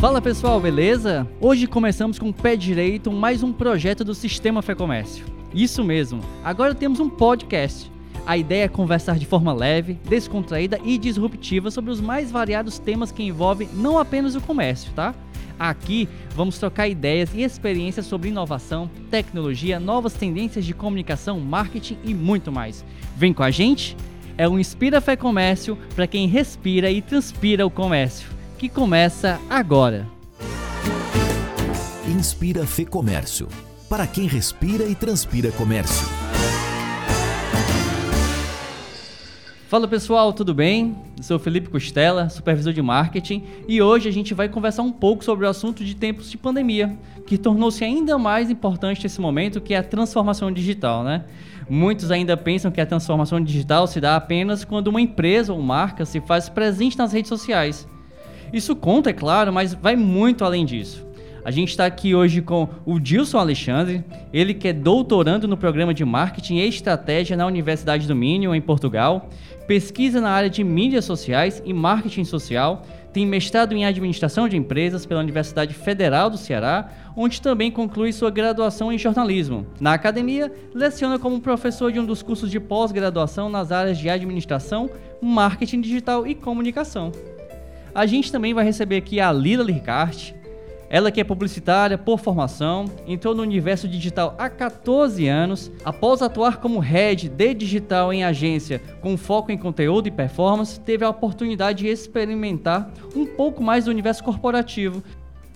Fala pessoal, beleza? Hoje começamos com o pé direito mais um projeto do Sistema Fé Comércio. Isso mesmo, agora temos um podcast. A ideia é conversar de forma leve, descontraída e disruptiva sobre os mais variados temas que envolvem não apenas o comércio, tá? Aqui vamos trocar ideias e experiências sobre inovação, tecnologia, novas tendências de comunicação, marketing e muito mais. Vem com a gente? É o Inspira Fé Comércio para quem respira e transpira o comércio, que começa agora. Inspira Fê Comércio, para quem respira e transpira comércio. Fala pessoal, tudo bem? Eu sou Felipe Costela, supervisor de marketing, e hoje a gente vai conversar um pouco sobre o assunto de tempos de pandemia, que tornou-se ainda mais importante nesse momento, que é a transformação digital, né? Muitos ainda pensam que a transformação digital se dá apenas quando uma empresa ou marca se faz presente nas redes sociais. Isso conta, é claro, mas vai muito além disso. A gente está aqui hoje com o Dilson Alexandre, ele que é doutorando no programa de Marketing e Estratégia na Universidade do Minho, em Portugal, pesquisa na área de mídias sociais e marketing social, tem mestrado em Administração de Empresas pela Universidade Federal do Ceará, onde também conclui sua graduação em jornalismo. Na academia, leciona como professor de um dos cursos de pós-graduação nas áreas de Administração, Marketing Digital e Comunicação. A gente também vai receber aqui a Lila Licarte, ela que é publicitária por formação, entrou no universo digital há 14 anos, após atuar como head de digital em agência com foco em conteúdo e performance, teve a oportunidade de experimentar um pouco mais do universo corporativo.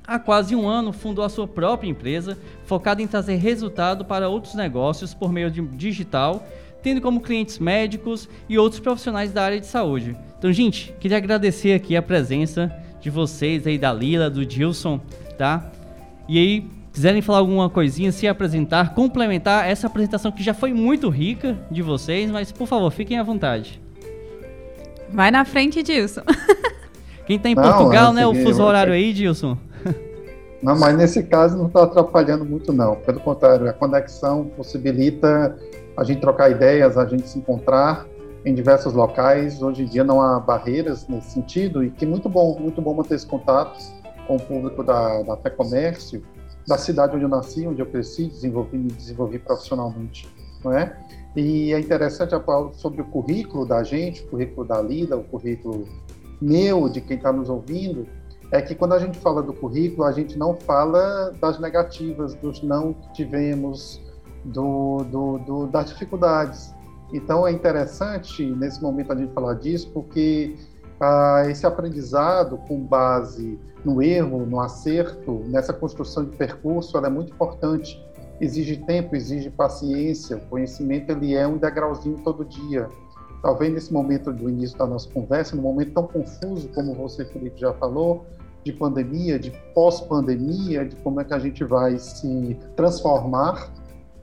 Há quase um ano fundou a sua própria empresa, focada em trazer resultado para outros negócios por meio de digital, tendo como clientes médicos e outros profissionais da área de saúde. Então, gente, queria agradecer aqui a presença de vocês aí da Lila, do Dilson, tá? E aí, quiserem falar alguma coisinha, se apresentar, complementar essa apresentação que já foi muito rica de vocês, mas por favor, fiquem à vontade. Vai na frente, Dilson. Quem tá em não, Portugal, né? O fuso horário aí, Dilson. Não, mas nesse caso não está atrapalhando muito, não. Pelo contrário, a conexão possibilita a gente trocar ideias, a gente se encontrar em diversos locais. Hoje em dia não há barreiras nesse sentido e que muito bom, muito bom manter esses contatos com o público da, da Fé Comércio, da cidade onde eu nasci, onde eu cresci, desenvolvi, me desenvolvi profissionalmente, não é? E é interessante a falar sobre o currículo da gente, o currículo da Lida, o currículo meu, de quem está nos ouvindo, é que quando a gente fala do currículo, a gente não fala das negativas, dos não que tivemos, do, do, do, das dificuldades. Então é interessante nesse momento a gente falar disso, porque ah, esse aprendizado com base no erro, no acerto, nessa construção de percurso, ela é muito importante. Exige tempo, exige paciência. O conhecimento ele é um degrauzinho todo dia. Talvez nesse momento do início da nossa conversa, num momento tão confuso como você, Felipe, já falou, de pandemia, de pós-pandemia, de como é que a gente vai se transformar.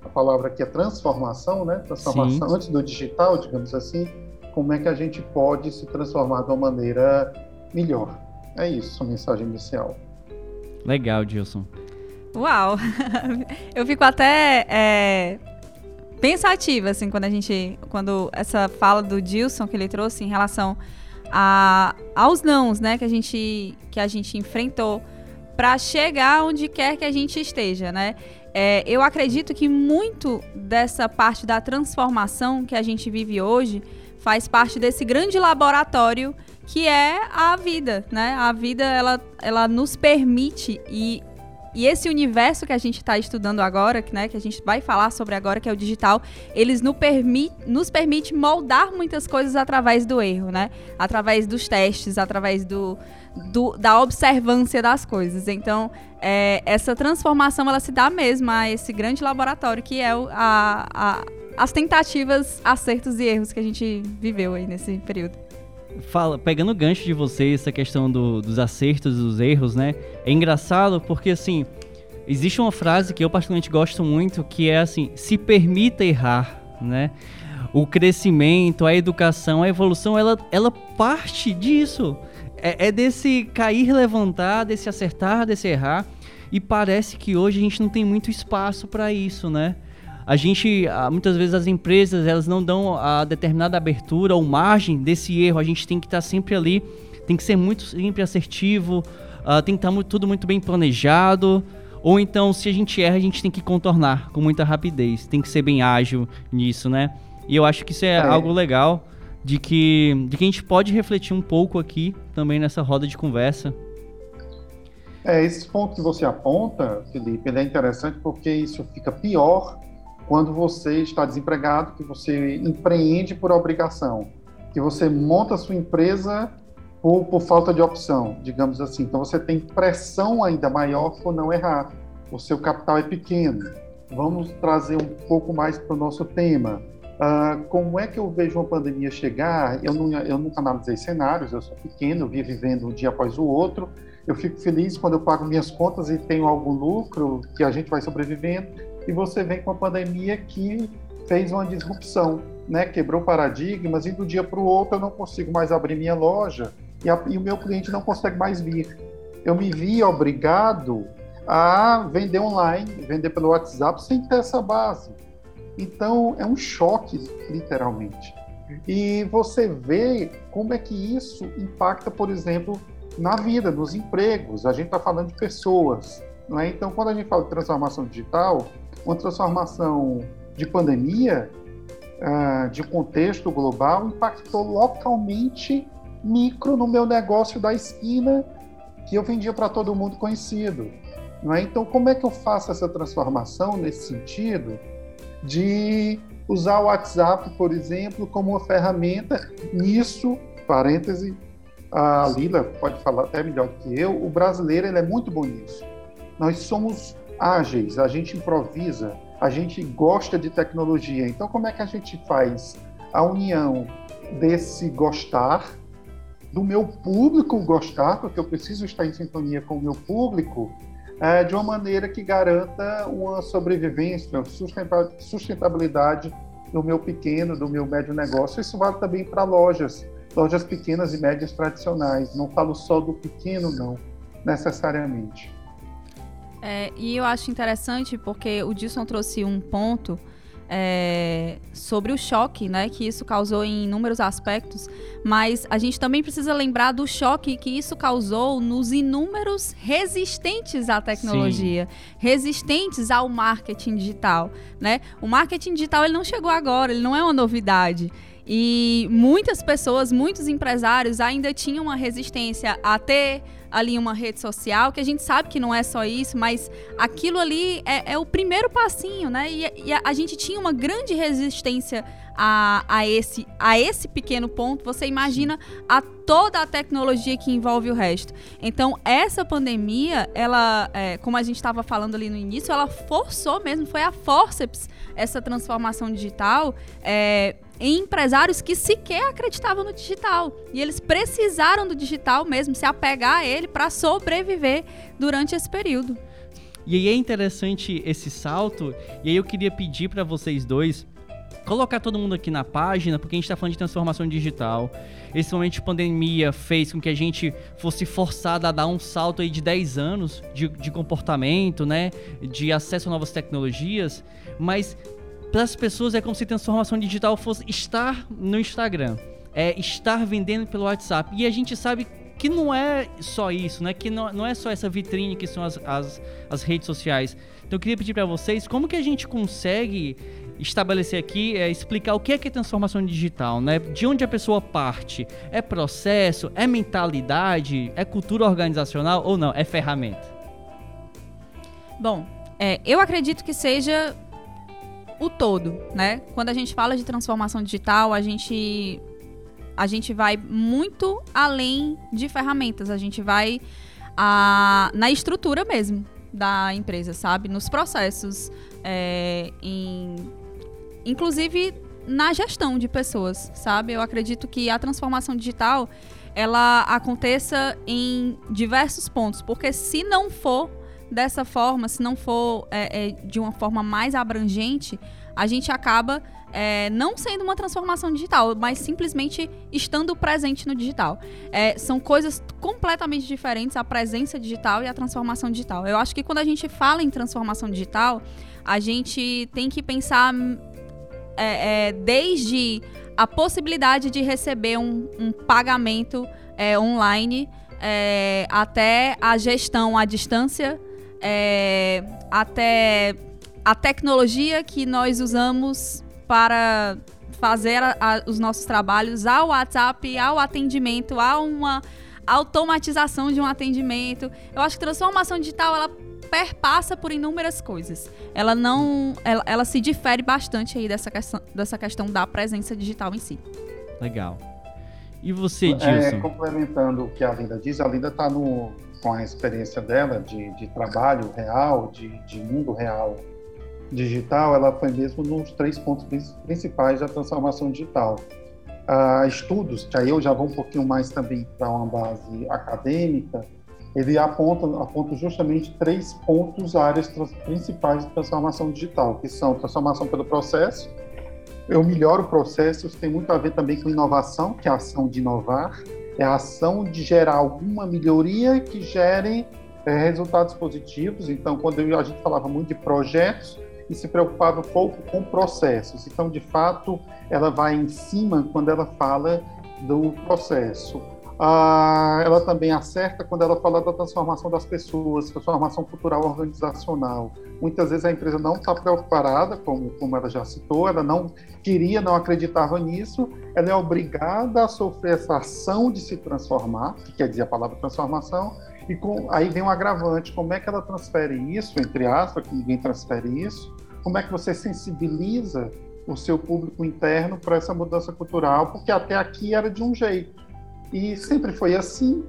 A palavra aqui é transformação, né? Transformação Sim. antes do digital, digamos assim como é que a gente pode se transformar de uma maneira melhor. É isso, a mensagem inicial. Legal, Gilson. Uau! Eu fico até é, pensativa, assim, quando a gente. Quando essa fala do Gilson que ele trouxe em relação a, aos nãos, né, que a gente, que a gente enfrentou para chegar onde quer que a gente esteja, né? É, eu acredito que muito dessa parte da transformação que a gente vive hoje faz parte desse grande laboratório que é a vida, né? A vida ela, ela nos permite e e esse universo que a gente está estudando agora, né, que a gente vai falar sobre agora, que é o digital, eles nos, permi nos permite moldar muitas coisas através do erro, né? Através dos testes, através do, do da observância das coisas. Então, é, essa transformação ela se dá mesmo a esse grande laboratório que é o, a, a as tentativas, acertos e erros que a gente viveu aí nesse período. Fala, pegando o gancho de vocês, essa questão do, dos acertos e dos erros, né? É engraçado porque, assim, existe uma frase que eu particularmente gosto muito, que é assim, se permita errar, né? O crescimento, a educação, a evolução, ela, ela parte disso. É, é desse cair, levantar, desse acertar, desse errar. E parece que hoje a gente não tem muito espaço para isso, né? A gente, muitas vezes as empresas, elas não dão a determinada abertura ou margem desse erro, a gente tem que estar sempre ali tem que ser muito sempre assertivo, uh, tem que estar tá tudo muito bem planejado. Ou então, se a gente erra, a gente tem que contornar com muita rapidez. Tem que ser bem ágil nisso, né? E eu acho que isso é, é. algo legal de que, de que a gente pode refletir um pouco aqui também nessa roda de conversa. É, esse ponto que você aponta, Felipe, ele é interessante porque isso fica pior quando você está desempregado, que você empreende por obrigação, que você monta sua empresa por, por falta de opção, digamos assim. Então você tem pressão ainda maior por não errar. O seu capital é pequeno. Vamos trazer um pouco mais para o nosso tema. Uh, como é que eu vejo uma pandemia chegar? Eu, não, eu nunca analisei cenários, eu sou pequeno, eu via vivendo um dia após o outro. Eu fico feliz quando eu pago minhas contas e tenho algum lucro, que a gente vai sobrevivendo. E você vem com a pandemia que fez uma disrupção, né? quebrou paradigmas e do dia para o outro eu não consigo mais abrir minha loja, e, a, e o meu cliente não consegue mais vir. Eu me vi obrigado a vender online, vender pelo WhatsApp sem ter essa base. Então é um choque, literalmente. E você vê como é que isso impacta, por exemplo, na vida, nos empregos. A gente está falando de pessoas. Não é? Então, quando a gente fala de transformação digital, uma transformação de pandemia, uh, de contexto global, impactou localmente micro no meu negócio da esquina que eu vendia para todo mundo conhecido. Não é? Então, como é que eu faço essa transformação nesse sentido de usar o WhatsApp, por exemplo, como uma ferramenta? Nisso, parêntese, a Lila pode falar até melhor que eu, o brasileiro ele é muito bom nisso. Nós somos ágeis, a gente improvisa, a gente gosta de tecnologia. Então, como é que a gente faz a união desse gostar do meu público gostar, porque eu preciso estar em sintonia com o meu público, é, de uma maneira que garanta uma sobrevivência, uma sustentabilidade do meu pequeno, do meu médio negócio. Isso vale também para lojas, lojas pequenas e médias tradicionais. Não falo só do pequeno, não, necessariamente. É, e eu acho interessante porque o Dilson trouxe um ponto é, sobre o choque né, que isso causou em inúmeros aspectos, mas a gente também precisa lembrar do choque que isso causou nos inúmeros resistentes à tecnologia, Sim. resistentes ao marketing digital. Né? O marketing digital ele não chegou agora, ele não é uma novidade. E muitas pessoas, muitos empresários ainda tinham uma resistência a ter ali uma rede social, que a gente sabe que não é só isso, mas aquilo ali é, é o primeiro passinho, né? E, e a, a, gente tinha uma grande resistência a, a, esse, a esse pequeno ponto. Você imagina a toda a tecnologia que envolve o resto. Então, essa pandemia, ela, é, como a gente estava falando ali no início, ela forçou mesmo, foi a forceps essa transformação digital. É, em empresários que sequer acreditavam no digital. E eles precisaram do digital mesmo, se apegar a ele para sobreviver durante esse período. E aí é interessante esse salto, e aí eu queria pedir para vocês dois colocar todo mundo aqui na página, porque a gente está falando de transformação digital. Esse momento de pandemia fez com que a gente fosse forçado a dar um salto aí de 10 anos de, de comportamento, né? De acesso a novas tecnologias. Mas para as pessoas é como se transformação digital fosse estar no Instagram, é estar vendendo pelo WhatsApp. E a gente sabe que não é só isso, né? Que não, não é só essa vitrine que são as, as, as redes sociais. Então eu queria pedir para vocês como que a gente consegue estabelecer aqui, é, explicar o que é, que é transformação digital, né? De onde a pessoa parte? É processo? É mentalidade? É cultura organizacional ou não? É ferramenta? Bom, é, eu acredito que seja o todo, né? Quando a gente fala de transformação digital, a gente a gente vai muito além de ferramentas, a gente vai a, na estrutura mesmo da empresa, sabe? Nos processos, é, em, inclusive na gestão de pessoas, sabe? Eu acredito que a transformação digital ela aconteça em diversos pontos, porque se não for dessa forma, se não for é, é, de uma forma mais abrangente, a gente acaba é, não sendo uma transformação digital, mas simplesmente estando presente no digital. É, são coisas completamente diferentes a presença digital e a transformação digital. Eu acho que quando a gente fala em transformação digital, a gente tem que pensar é, é desde a possibilidade de receber um, um pagamento é, online, é, até a gestão à distância, é, até a tecnologia que nós usamos para fazer a, a, os nossos trabalhos ao WhatsApp, ao atendimento, a uma automatização de um atendimento. Eu acho que transformação digital ela perpassa por inúmeras coisas. Ela não, ela, ela se difere bastante aí dessa questão, dessa questão da presença digital em si. Legal. E você, Dilson? É, complementando o que a Linda diz, a Linda está com a experiência dela de, de trabalho real, de, de mundo real digital, ela foi mesmo nos três pontos principais da transformação digital. Uh, estudos, que aí eu já vou um pouquinho mais também para uma base acadêmica, ele aponta, aponta justamente três pontos, áreas principais de transformação digital, que são transformação pelo processo, eu melhoro processos, tem muito a ver também com inovação, que é a ação de inovar, é a ação de gerar alguma melhoria que gere é, resultados positivos. Então, quando a gente falava muito de projetos, e se preocupava pouco com processos. Então, de fato, ela vai em cima quando ela fala do processo. Ah, ela também acerta quando ela fala da transformação das pessoas, transformação cultural organizacional. Muitas vezes a empresa não está preocupada, como, como ela já citou, ela não queria, não acreditava nisso, ela é obrigada a sofrer essa ação de se transformar, que quer dizer a palavra transformação, e com, aí vem um agravante, como é que ela transfere isso, entre aspas, que ninguém transfere isso, como é que você sensibiliza o seu público interno para essa mudança cultural, porque até aqui era de um jeito. E sempre foi assim,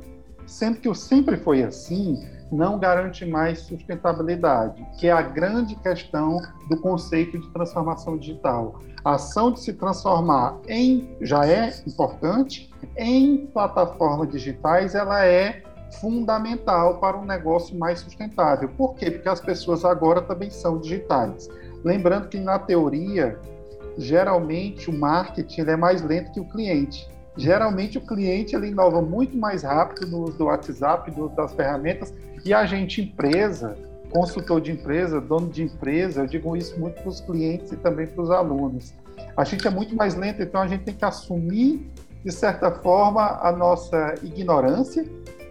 sempre que o sempre foi assim, não garante mais sustentabilidade, que é a grande questão do conceito de transformação digital. A ação de se transformar em já é importante, em plataformas digitais ela é fundamental para um negócio mais sustentável. Por quê? Porque as pessoas agora também são digitais. Lembrando que na teoria, geralmente o marketing é mais lento que o cliente. Geralmente o cliente ele inova muito mais rápido no uso do WhatsApp, do uso das ferramentas, e a gente, empresa, consultor de empresa, dono de empresa, eu digo isso muito para os clientes e também para os alunos. A gente é muito mais lento, então a gente tem que assumir, de certa forma, a nossa ignorância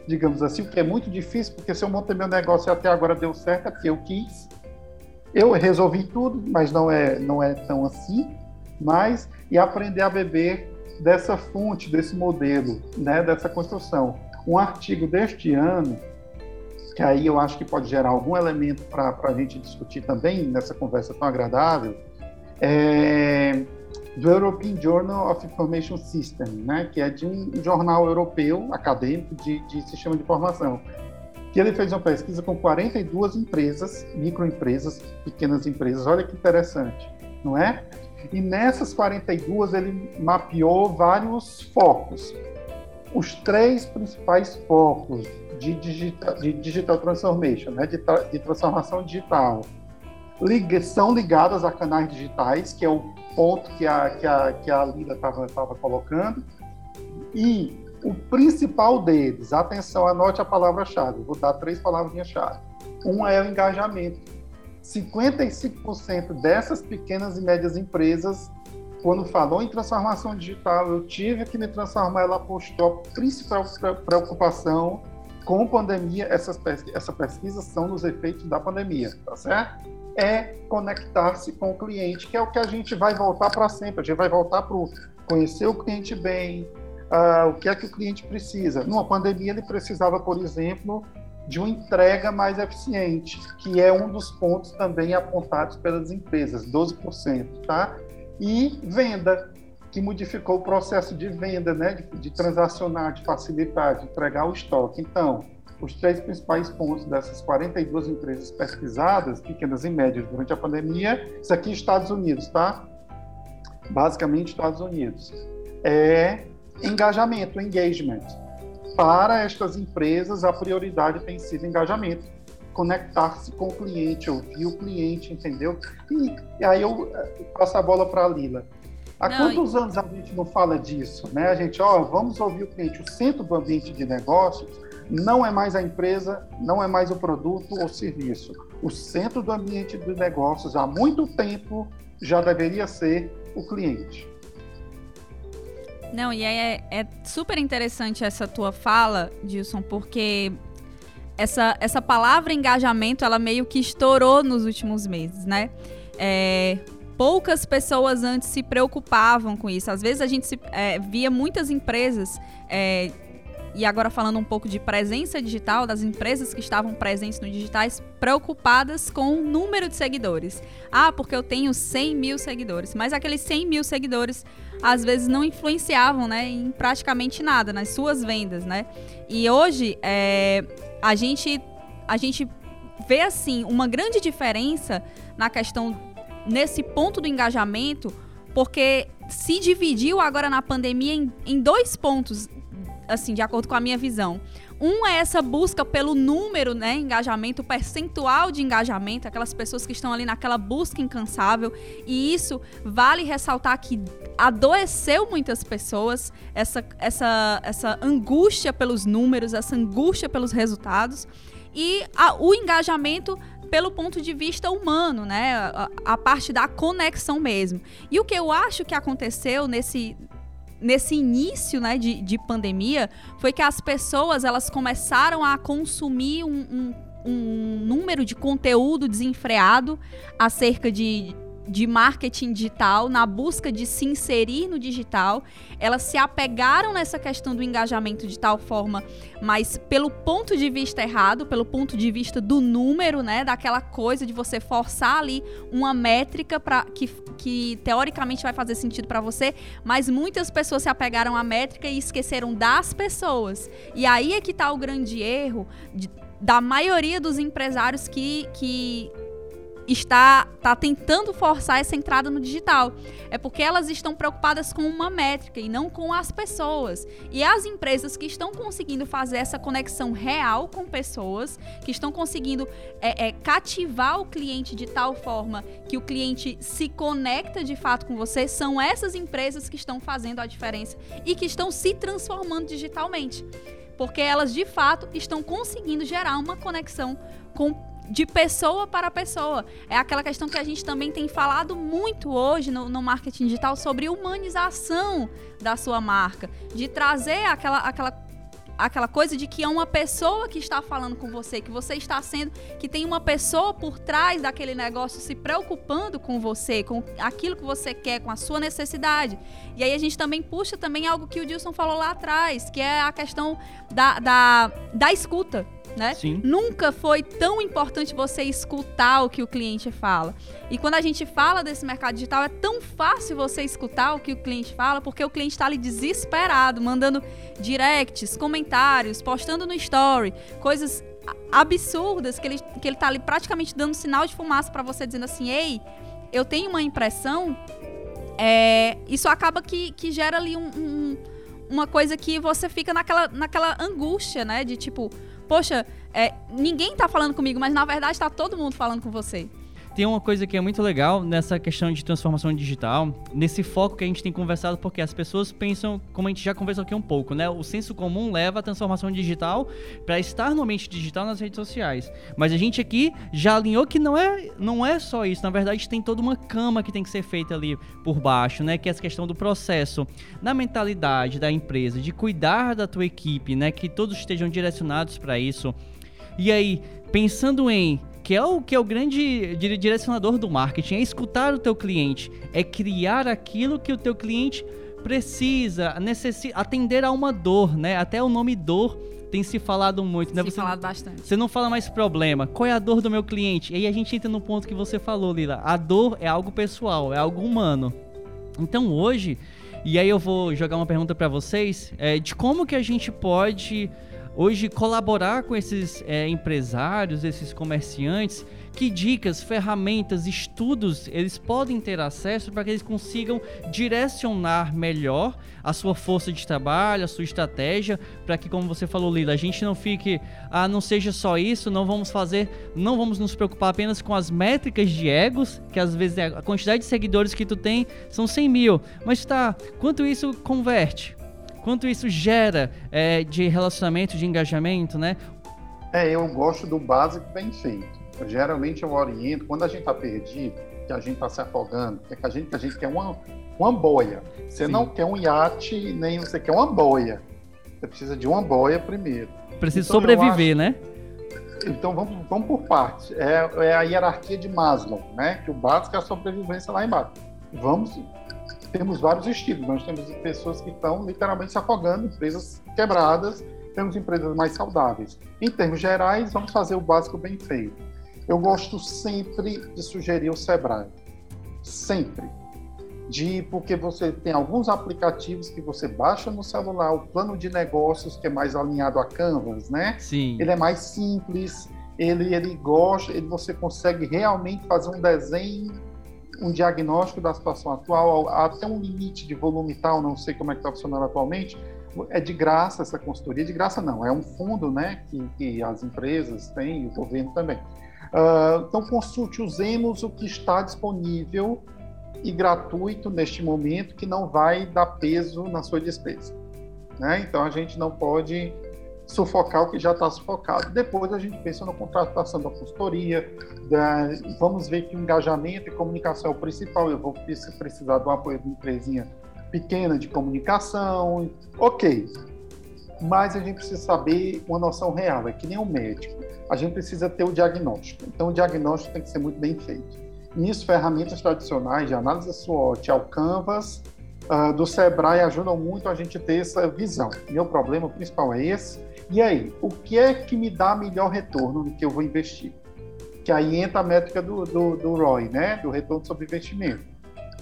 digamos assim, o que é muito difícil, porque se eu montei meu negócio e até agora deu certo, é porque eu quis. Eu resolvi tudo, mas não é, não é tão assim. Mas, e aprender a beber dessa fonte, desse modelo, né, dessa construção. Um artigo deste ano, que aí eu acho que pode gerar algum elemento para a gente discutir também nessa conversa tão agradável, é do European Journal of Information System, né, que é de um jornal europeu acadêmico de, de sistema de informação, que ele fez uma pesquisa com 42 empresas, microempresas, pequenas empresas. Olha que interessante, não é? E nessas 42 ele mapeou vários focos. Os três principais focos de digital, de digital transformation, né, de, de transformação digital, são ligadas a canais digitais, que é o ponto que a, que a, que a Lila estava colocando. E o principal deles, atenção, anote a palavra-chave, vou dar três palavrinhas-chave. Uma é o engajamento. 55% dessas pequenas e médias empresas, quando falou em transformação digital, eu tive que me transformar, ela postou a principal preocupação com pandemia, essas pesquisas, essa pesquisa são nos efeitos da pandemia, tá certo? é conectar-se com o cliente, que é o que a gente vai voltar para sempre. A gente vai voltar para conhecer o cliente bem, uh, o que é que o cliente precisa. Numa pandemia, ele precisava, por exemplo, de uma entrega mais eficiente, que é um dos pontos também apontados pelas empresas, 12%, tá? E venda, que modificou o processo de venda, né, de, de transacionar, de facilitar, de entregar o estoque. Então, os três principais pontos dessas 42 empresas pesquisadas, pequenas e médias, durante a pandemia, isso aqui Estados Unidos, tá? Basicamente Estados Unidos. É engajamento, engagement. Para estas empresas, a prioridade tem sido engajamento. Conectar-se com o cliente, ouvir o cliente, entendeu? E, e aí eu eh, passo a bola para a Lila. Há não, quantos e... anos a gente não fala disso? Né? A gente, ó, vamos ouvir o cliente. O centro do ambiente de negócios não é mais a empresa, não é mais o produto ou serviço. O centro do ambiente de negócios, há muito tempo, já deveria ser o cliente. Não, e é, é super interessante essa tua fala, Dilson, porque essa, essa palavra engajamento, ela meio que estourou nos últimos meses, né? É, poucas pessoas antes se preocupavam com isso. Às vezes a gente se, é, via muitas empresas é, e agora falando um pouco de presença digital, das empresas que estavam presentes no digitais, preocupadas com o número de seguidores. Ah, porque eu tenho 100 mil seguidores. Mas aqueles 100 mil seguidores, às vezes, não influenciavam né, em praticamente nada, nas suas vendas, né? E hoje, é, a, gente, a gente vê, assim, uma grande diferença na questão, nesse ponto do engajamento, porque se dividiu agora na pandemia em, em dois pontos assim, de acordo com a minha visão. Um é essa busca pelo número, né, engajamento, percentual de engajamento, aquelas pessoas que estão ali naquela busca incansável, e isso vale ressaltar que adoeceu muitas pessoas, essa, essa, essa angústia pelos números, essa angústia pelos resultados, e a, o engajamento pelo ponto de vista humano, né? A, a, parte da conexão mesmo. E o que eu acho que aconteceu nesse, nesse início né, de, de pandemia foi que as pessoas elas começaram a consumir um, um, um número de conteúdo desenfreado acerca de de marketing digital, na busca de se inserir no digital, elas se apegaram nessa questão do engajamento de tal forma, mas pelo ponto de vista errado, pelo ponto de vista do número, né, daquela coisa de você forçar ali uma métrica para que, que teoricamente vai fazer sentido para você, mas muitas pessoas se apegaram à métrica e esqueceram das pessoas. E aí é que está o grande erro de, da maioria dos empresários que, que está, está tentando forçar essa entrada no digital. É porque elas estão preocupadas com uma métrica e não com as pessoas. E as empresas que estão conseguindo fazer essa conexão real com pessoas, que estão conseguindo é, é, cativar o cliente de tal forma que o cliente se conecta de fato com você, são essas empresas que estão fazendo a diferença e que estão se transformando digitalmente. Porque elas de fato estão conseguindo gerar uma conexão com de pessoa para pessoa. É aquela questão que a gente também tem falado muito hoje no, no, marketing digital sobre humanização da sua marca, de trazer aquela, aquela, aquela coisa de que é uma pessoa que está falando com você, que você está sendo, que tem uma pessoa por trás daquele negócio se preocupando com você, com aquilo que você quer, com a sua necessidade. E aí a gente também puxa também algo que o Dilson falou lá atrás, que é a questão da, da, da escuta né? Sim. Nunca foi tão importante você escutar o que o cliente fala. E quando a gente fala desse mercado digital, é tão fácil você escutar o que o cliente fala, porque o cliente está ali desesperado, mandando directs, comentários, postando no story, coisas absurdas que ele, que ele tá ali praticamente dando sinal de fumaça para você, dizendo assim, ei, eu tenho uma impressão, é, isso acaba que, que gera ali um, um, uma coisa que você fica naquela, naquela angústia, né? De tipo, poxa, é, ninguém tá falando comigo, mas na verdade tá todo mundo falando com você. Tem uma coisa que é muito legal nessa questão de transformação digital, nesse foco que a gente tem conversado, porque as pessoas pensam, como a gente já conversou aqui um pouco, né? O senso comum leva a transformação digital para estar no ambiente digital nas redes sociais. Mas a gente aqui já alinhou que não é, não é só isso. Na verdade, tem toda uma cama que tem que ser feita ali por baixo, né? Que é essa questão do processo, na mentalidade da empresa, de cuidar da tua equipe, né? Que todos estejam direcionados para isso. E aí, pensando em que é o que é o grande direcionador do marketing, é escutar o teu cliente, é criar aquilo que o teu cliente precisa, necessita, atender a uma dor, né? Até o nome dor tem se falado muito, né? Se você, falado bastante. Você não fala mais problema. Qual é a dor do meu cliente? E aí a gente entra no ponto que você falou, Lila. A dor é algo pessoal, é algo humano. Então hoje, e aí eu vou jogar uma pergunta para vocês, é, de como que a gente pode hoje colaborar com esses é, empresários, esses comerciantes, que dicas, ferramentas, estudos eles podem ter acesso para que eles consigam direcionar melhor a sua força de trabalho, a sua estratégia, para que, como você falou, Lila, a gente não fique, ah, não seja só isso, não vamos fazer, não vamos nos preocupar apenas com as métricas de egos, que às vezes é a quantidade de seguidores que tu tem são 100 mil, mas tá, quanto isso converte? Quanto isso gera é, de relacionamento, de engajamento, né? É, eu gosto do básico bem feito. Eu, geralmente eu oriento, quando a gente está perdido, que a gente está se afogando, que a gente, que a gente quer uma, uma boia. Você Sim. não quer um iate, nem você quer uma boia. Você precisa de uma boia primeiro. Precisa então, sobreviver, acho... né? Então vamos, vamos por partes. É, é, a hierarquia de Maslow, né? Que o básico é a sobrevivência lá embaixo. Vamos. Temos vários estilos. Nós temos pessoas que estão literalmente se afogando, empresas quebradas, temos empresas mais saudáveis. Em termos gerais, vamos fazer o básico bem feito. Eu gosto sempre de sugerir o Sebrae. Sempre de porque você tem alguns aplicativos que você baixa no celular, o plano de negócios que é mais alinhado a Canvas, né? Sim. Ele é mais simples, ele ele gosta, ele você consegue realmente fazer um desenho, um diagnóstico da situação atual, até um limite de volume tal, não sei como é que está funcionando atualmente, é de graça essa consultoria, de graça não, é um fundo, né, que, que as empresas têm, o governo também. Uh, então consulte, usemos o que está disponível e gratuito neste momento que não vai dar peso na sua despesa. Né? Então a gente não pode sufocar o que já está sufocado. Depois a gente pensa na contratação da consultoria, da, vamos ver que o engajamento e comunicação é o principal. Eu vou precisar do apoio de uma empresinha pequena de comunicação, ok. Mas a gente precisa saber uma noção real, é que nem um médico. A gente precisa ter o diagnóstico. Então o diagnóstico tem que ser muito bem feito. Nisso, ferramentas tradicionais de análise SWOT ao Canvas uh, do Sebrae ajudam muito a gente ter essa visão. Meu problema principal é esse. E aí, o que é que me dá melhor retorno no que eu vou investir? Que aí entra a métrica do, do, do ROI, né? do retorno sobre investimento,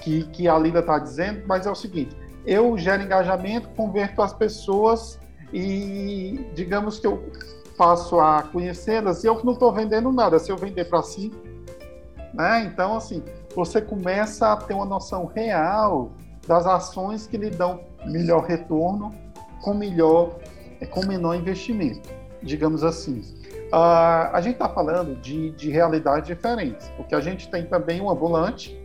que, que a Lida está dizendo, mas é o seguinte, eu gero engajamento, converto as pessoas e digamos que eu passo a conhecê-las e eu não estou vendendo nada. Se eu vender para si, né? Então, assim, você começa a ter uma noção real das ações que lhe dão melhor retorno com melhor, com menor investimento, digamos assim. Uh, a gente está falando de, de realidades diferentes, porque a gente tem também um ambulante,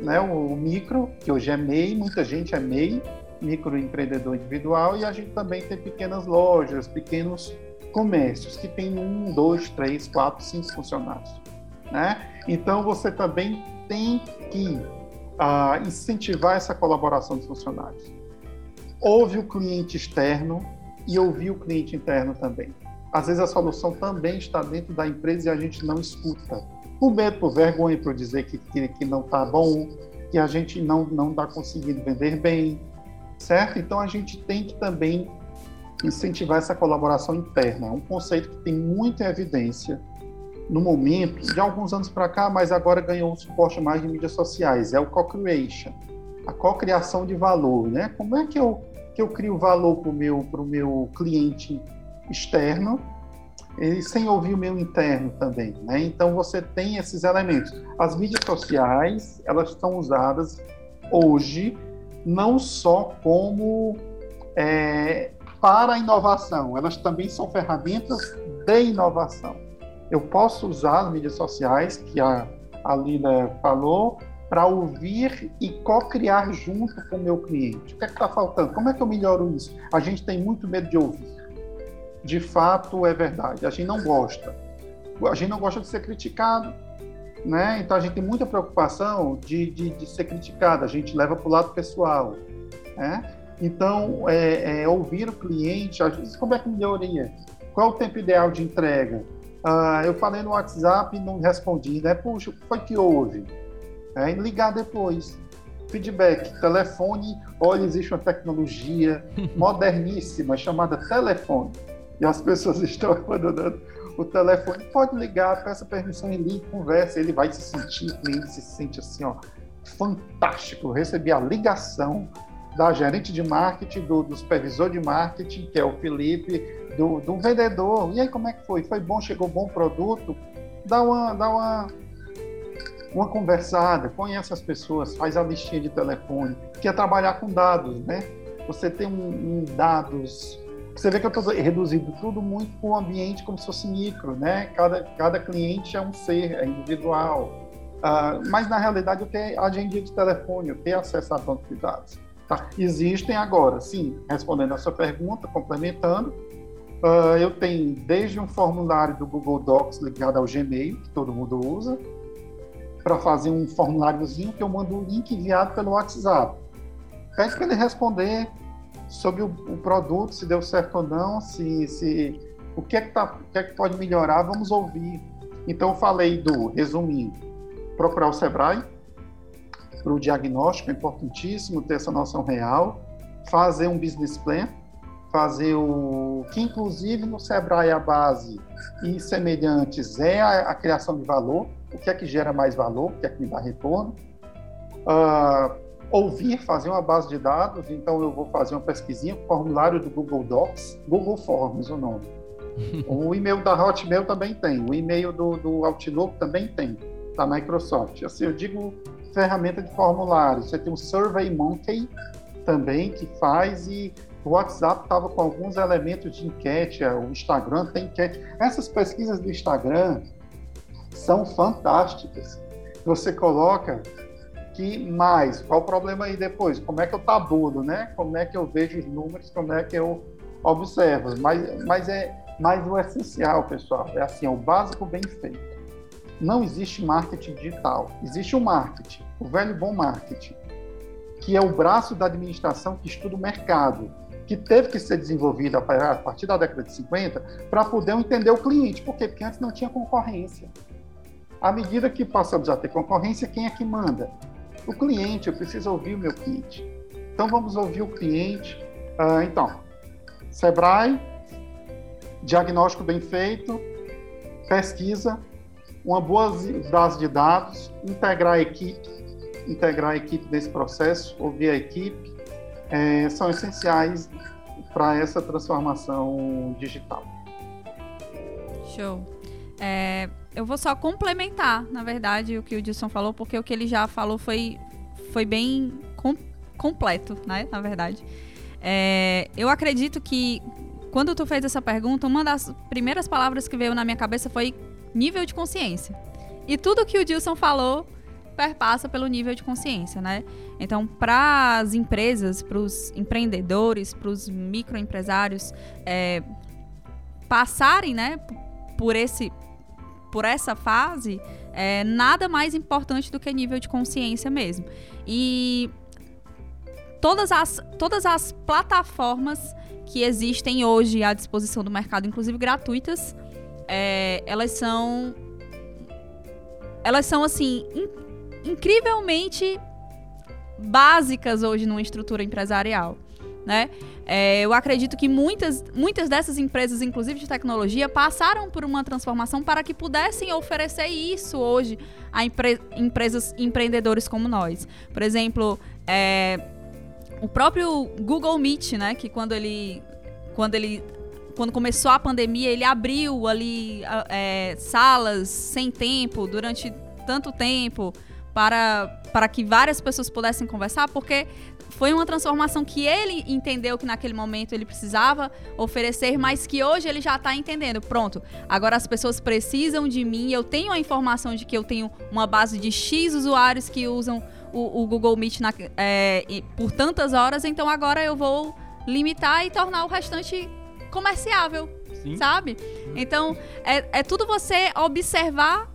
né, o micro, que hoje é MEI, muita gente é MEI, microempreendedor individual, e a gente também tem pequenas lojas, pequenos comércios, que tem um, dois, três, quatro, cinco funcionários. Né? Então, você também tem que uh, incentivar essa colaboração dos funcionários. Ouve o cliente externo e ouvir o cliente interno também. Às vezes a solução também está dentro da empresa e a gente não escuta. Por medo, por vergonha, por dizer que, que, não está bom, que a gente não está conseguindo vender bem, certo? Então a gente tem que também incentivar essa colaboração interna. É um conceito que tem muita evidência no momento, de alguns anos para cá, mas agora ganhou um suporte mais de mídias sociais, é o co-creation, a co-criação de valor, né? Como é que eu, que eu crio valor para o meu, meu cliente externo e sem ouvir o meu interno também, né? Então você tem esses elementos. As mídias sociais, elas estão usadas hoje não só como é, para a inovação, elas também são ferramentas de inovação. Eu posso usar as mídias sociais, que a, a Lila falou, para ouvir e co-criar junto com o meu cliente. O que é que está faltando? Como é que eu melhoro isso? A gente tem muito medo de ouvir. De fato, é verdade. A gente não gosta. A gente não gosta de ser criticado. Né? Então, a gente tem muita preocupação de, de, de ser criticado. A gente leva para o lado pessoal. Né? Então, é, é, ouvir o cliente, às vezes, como é que melhoria? Qual é o tempo ideal de entrega? Ah, eu falei no WhatsApp e não respondi, né? Puxa, o que foi que houve? É, ligar depois. Feedback, telefone. Olha, existe uma tecnologia moderníssima chamada telefone. E as pessoas estão abandonando o telefone. Pode ligar, peça permissão e ligue, conversa. Ele vai se sentir, o cliente se sente assim, ó, fantástico. Eu recebi a ligação da gerente de marketing, do, do supervisor de marketing, que é o Felipe, do, do vendedor. E aí, como é que foi? Foi bom? Chegou bom produto? Dá uma, dá uma, uma conversada, conhece as pessoas, faz a listinha de telefone, que é trabalhar com dados, né? Você tem um, um dados. Você vê que eu estou reduzindo tudo muito para o ambiente como se fosse micro, né? Cada, cada cliente é um ser, é individual. Uh, mas na realidade eu tenho agenda de telefone, eu tenho acesso a banco de dados. Tá? Existem agora, sim, respondendo a sua pergunta, complementando, uh, eu tenho desde um formulário do Google Docs ligado ao Gmail, que todo mundo usa, para fazer um formuláriozinho que eu mando o link enviado pelo WhatsApp. Pede para ele responder sobre o, o, produto, se deu certo ou não, se, se o que é que, tá, o que, é que pode melhorar, vamos ouvir. Então, eu falei do, resumindo, procurar o Sebrae para o diagnóstico, é importantíssimo ter essa noção real, fazer um business plan, fazer o que inclusive no Sebrae a base e semelhantes é a, a, criação de valor, o que é que gera mais valor, o que é que me dá retorno. Uh, ouvir, fazer uma base de dados, então eu vou fazer uma pesquisinha, formulário do Google Docs, Google Forms o nome. o e-mail da Hotmail também tem, o e-mail do, do Outlook também tem, da Microsoft. Assim, eu digo ferramenta de formulário, você tem o Survey Monkey também que faz e o WhatsApp estava com alguns elementos de enquete, é, o Instagram tem enquete. Essas pesquisas do Instagram são fantásticas. Você coloca que mais, qual o problema aí depois? Como é que eu tabulo, né? Como é que eu vejo os números, como é que eu observo? Mas, mas é mais o essencial, pessoal, é assim, é o básico bem feito. Não existe marketing digital, existe o marketing, o velho bom marketing, que é o braço da administração que estuda o mercado, que teve que ser desenvolvido a partir da década de 50 para poder entender o cliente. Por quê? Porque antes não tinha concorrência. À medida que passamos a ter concorrência, quem é que manda? O cliente, eu preciso ouvir o meu cliente. Então vamos ouvir o cliente. Uh, então, Sebrae, diagnóstico bem feito, pesquisa, uma boa base de dados, integrar a equipe, integrar a equipe nesse processo, ouvir a equipe, é, são essenciais para essa transformação digital. Show. É, eu vou só complementar, na verdade, o que o Dilson falou, porque o que ele já falou foi, foi bem com, completo, né? Na verdade. É, eu acredito que quando tu fez essa pergunta, uma das primeiras palavras que veio na minha cabeça foi nível de consciência. E tudo que o Dilson falou perpassa pelo nível de consciência, né? Então, para as empresas, para os empreendedores, para os microempresários é, passarem, né, por esse por essa fase, é nada mais importante do que nível de consciência mesmo. E todas as, todas as plataformas que existem hoje à disposição do mercado, inclusive gratuitas, é, elas são elas são assim incrivelmente básicas hoje numa estrutura empresarial. Né? É, eu acredito que muitas, muitas dessas empresas, inclusive de tecnologia, passaram por uma transformação para que pudessem oferecer isso hoje a empre empresas empreendedores como nós. Por exemplo, é, o próprio Google Meet, né, que quando ele, quando ele quando começou a pandemia, ele abriu ali é, salas sem tempo durante tanto tempo para, para que várias pessoas pudessem conversar, porque foi uma transformação que ele entendeu que naquele momento ele precisava oferecer, mas que hoje ele já está entendendo. Pronto, agora as pessoas precisam de mim, eu tenho a informação de que eu tenho uma base de X usuários que usam o, o Google Meet na, é, por tantas horas, então agora eu vou limitar e tornar o restante comerciável, Sim. sabe? Então, é, é tudo você observar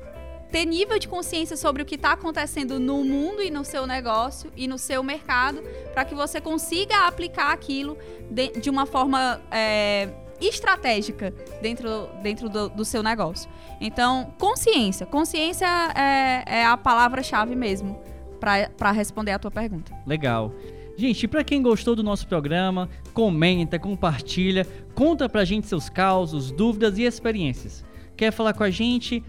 ter nível de consciência sobre o que está acontecendo no mundo e no seu negócio e no seu mercado, para que você consiga aplicar aquilo de, de uma forma é, estratégica dentro, dentro do, do, seu negócio. Então, consciência. Consciência é, é a palavra-chave mesmo para responder a tua pergunta. Legal. Gente, para quem gostou do nosso programa, comenta, compartilha, conta pra gente seus causos, dúvidas e experiências. Quer falar com a gente?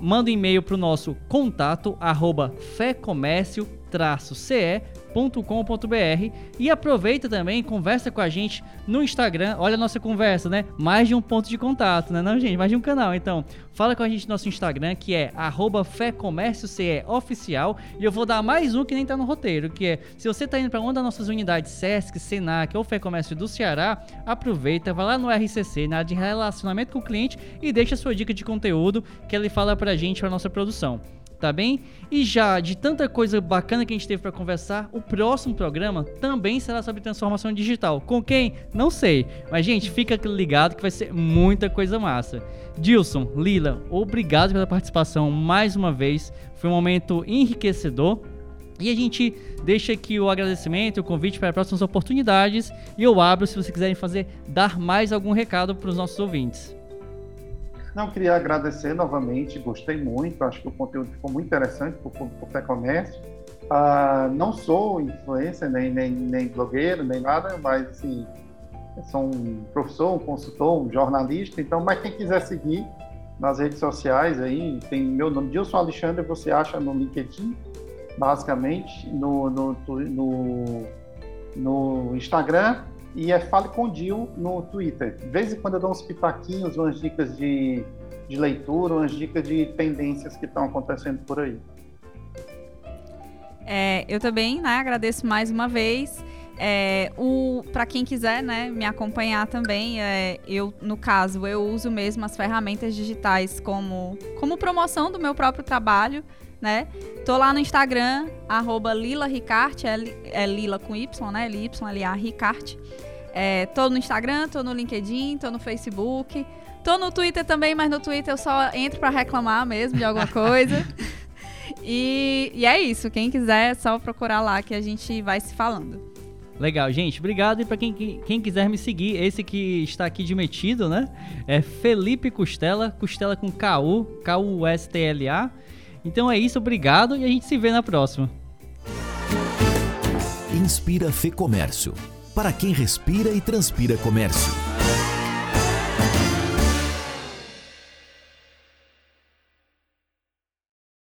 Manda um e-mail para o nosso contato arroba fecomércio-ce com.br e aproveita também, conversa com a gente no Instagram. Olha a nossa conversa, né? Mais de um ponto de contato, né? Não, gente, mais de um canal. Então, fala com a gente no nosso Instagram, que é oficial E eu vou dar mais um que nem tá no roteiro, que é se você tá indo para uma das nossas unidades Sesc, Senac ou Fé Comércio do Ceará, aproveita, vai lá no RCC, na de relacionamento com o cliente e deixa a sua dica de conteúdo que ele fala pra gente, pra nossa produção. Tá bem? E já de tanta coisa bacana que a gente teve para conversar, o próximo programa também será sobre transformação digital. Com quem? Não sei. Mas, gente, fica ligado que vai ser muita coisa massa. Dilson, Lila, obrigado pela participação mais uma vez. Foi um momento enriquecedor. E a gente deixa aqui o agradecimento, o convite para próximas oportunidades. E eu abro se vocês quiserem fazer, dar mais algum recado para os nossos ouvintes. Não, queria agradecer novamente, gostei muito, acho que o conteúdo ficou muito interessante para o público comércio. Ah, não sou influencer, nem, nem, nem blogueiro, nem nada, mas assim, sou um professor, um consultor, um jornalista, então, mas quem quiser seguir nas redes sociais aí, tem meu nome, Dilson Alexandre, você acha no LinkedIn, basicamente, no, no, no, no Instagram e é Fale com Dil no Twitter. De vez em quando eu dou uns pitaquinhos, umas dicas de, de leitura, umas dicas de tendências que estão acontecendo por aí. É, eu também né, agradeço mais uma vez. É, para quem quiser né, me acompanhar também, é, eu no caso eu uso mesmo as ferramentas digitais como, como promoção do meu próprio trabalho né? Tô lá no Instagram, arroba Lila Ricarte, é, é Lila com Y, né? L-Y, L-A, Ricarte. É, tô no Instagram, tô no LinkedIn, tô no Facebook. Tô no Twitter também, mas no Twitter eu só entro para reclamar mesmo de alguma coisa. e, e é isso. Quem quiser, é só procurar lá que a gente vai se falando. Legal, gente. Obrigado. E para quem, quem quiser me seguir, esse que está aqui de metido, né? É Felipe Costela, Costela com K-U, K-U-S-T-L-A. Então é isso, obrigado e a gente se vê na próxima. Inspira Fê Comércio. Para quem respira e transpira comércio.